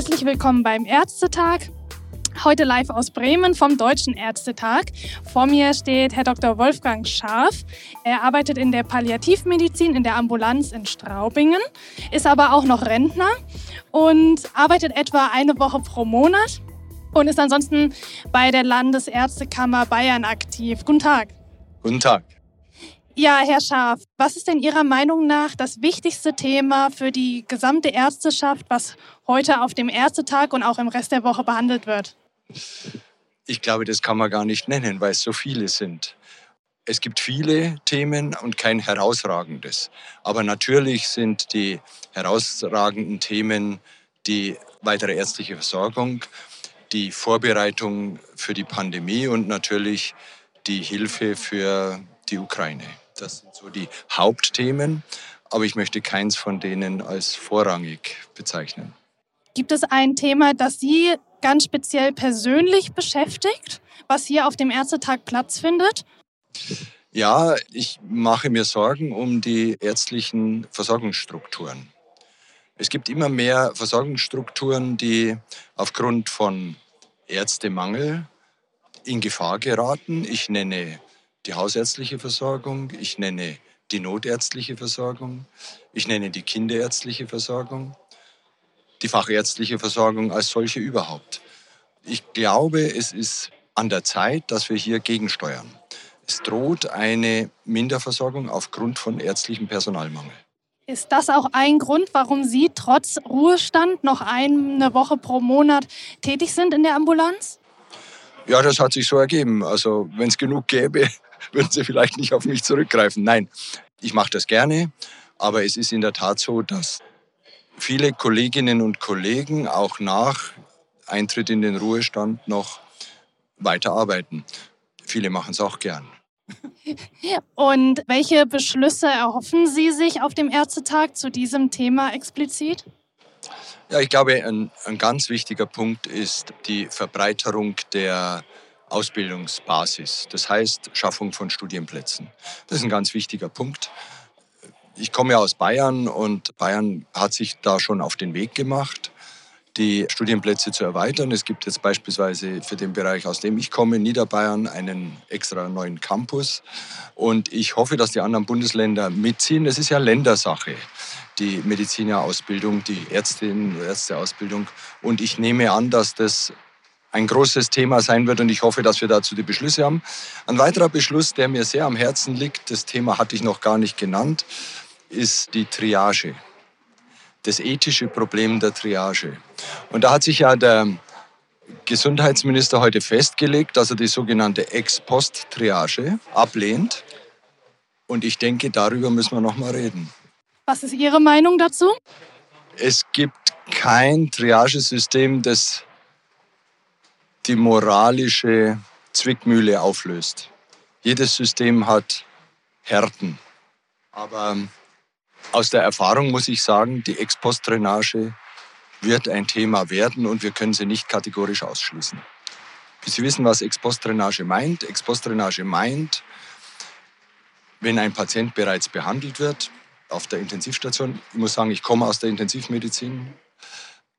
Herzlich willkommen beim Ärztetag. Heute live aus Bremen vom Deutschen Ärztetag. Vor mir steht Herr Dr. Wolfgang Scharf. Er arbeitet in der Palliativmedizin in der Ambulanz in Straubingen, ist aber auch noch Rentner und arbeitet etwa eine Woche pro Monat und ist ansonsten bei der Landesärztekammer Bayern aktiv. Guten Tag. Guten Tag. Ja, Herr Scharf, was ist denn Ihrer Meinung nach das wichtigste Thema für die gesamte Ärzteschaft, was heute auf dem Ärztetag und auch im Rest der Woche behandelt wird? Ich glaube, das kann man gar nicht nennen, weil es so viele sind. Es gibt viele Themen und kein herausragendes. Aber natürlich sind die herausragenden Themen die weitere ärztliche Versorgung, die Vorbereitung für die Pandemie und natürlich die Hilfe für die Ukraine. Das sind so die Hauptthemen, aber ich möchte keins von denen als vorrangig bezeichnen. Gibt es ein Thema, das Sie ganz speziell persönlich beschäftigt, was hier auf dem Ärztetag Platz findet? Ja, ich mache mir Sorgen um die ärztlichen Versorgungsstrukturen. Es gibt immer mehr Versorgungsstrukturen, die aufgrund von Ärztemangel in Gefahr geraten. Ich nenne die hausärztliche Versorgung, ich nenne die notärztliche Versorgung, ich nenne die kinderärztliche Versorgung, die fachärztliche Versorgung als solche überhaupt. Ich glaube, es ist an der Zeit, dass wir hier gegensteuern. Es droht eine Minderversorgung aufgrund von ärztlichem Personalmangel. Ist das auch ein Grund, warum Sie trotz Ruhestand noch eine Woche pro Monat tätig sind in der Ambulanz? Ja, das hat sich so ergeben. Also wenn es genug gäbe, würden Sie vielleicht nicht auf mich zurückgreifen. Nein, ich mache das gerne, aber es ist in der Tat so, dass viele Kolleginnen und Kollegen auch nach Eintritt in den Ruhestand noch weiterarbeiten. Viele machen es auch gern. Und welche Beschlüsse erhoffen Sie sich auf dem Ärztetag zu diesem Thema explizit? Ja, ich glaube, ein, ein ganz wichtiger Punkt ist die Verbreiterung der Ausbildungsbasis. Das heißt, Schaffung von Studienplätzen. Das ist ein ganz wichtiger Punkt. Ich komme ja aus Bayern und Bayern hat sich da schon auf den Weg gemacht, die Studienplätze zu erweitern. Es gibt jetzt beispielsweise für den Bereich, aus dem ich komme, Niederbayern, einen extra neuen Campus. Und ich hoffe, dass die anderen Bundesländer mitziehen. Das ist ja Ländersache die Medizinerausbildung, die Ärztinnen- und Ärzteausbildung. Und ich nehme an, dass das ein großes Thema sein wird und ich hoffe, dass wir dazu die Beschlüsse haben. Ein weiterer Beschluss, der mir sehr am Herzen liegt, das Thema hatte ich noch gar nicht genannt, ist die Triage. Das ethische Problem der Triage. Und da hat sich ja der Gesundheitsminister heute festgelegt, dass er die sogenannte Ex-Post-Triage ablehnt. Und ich denke, darüber müssen wir noch mal reden. Was ist Ihre Meinung dazu? Es gibt kein Triagesystem, das die moralische Zwickmühle auflöst. Jedes System hat Härten. Aber aus der Erfahrung muss ich sagen, die Ex-Post-Drainage wird ein Thema werden und wir können sie nicht kategorisch ausschließen. Sie wissen, was Ex-Post-Drainage meint. Ex-Post-Drainage meint, wenn ein Patient bereits behandelt wird auf der Intensivstation, ich muss sagen, ich komme aus der Intensivmedizin,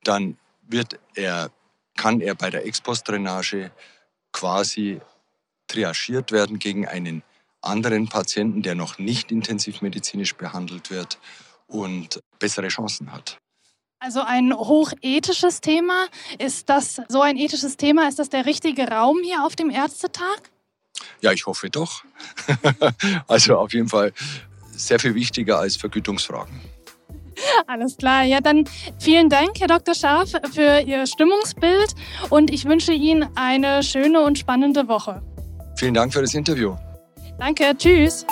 dann wird er kann er bei der Ex-Post-Drainage quasi triagiert werden gegen einen anderen Patienten, der noch nicht intensivmedizinisch behandelt wird und bessere Chancen hat. Also ein hochethisches Thema. Ist das so ein ethisches Thema? Ist das der richtige Raum hier auf dem Ärztetag? Ja, ich hoffe doch. also auf jeden Fall sehr viel wichtiger als Vergütungsfragen. Alles klar. Ja, dann vielen Dank, Herr Dr. Scharf, für Ihr Stimmungsbild und ich wünsche Ihnen eine schöne und spannende Woche. Vielen Dank für das Interview. Danke, tschüss.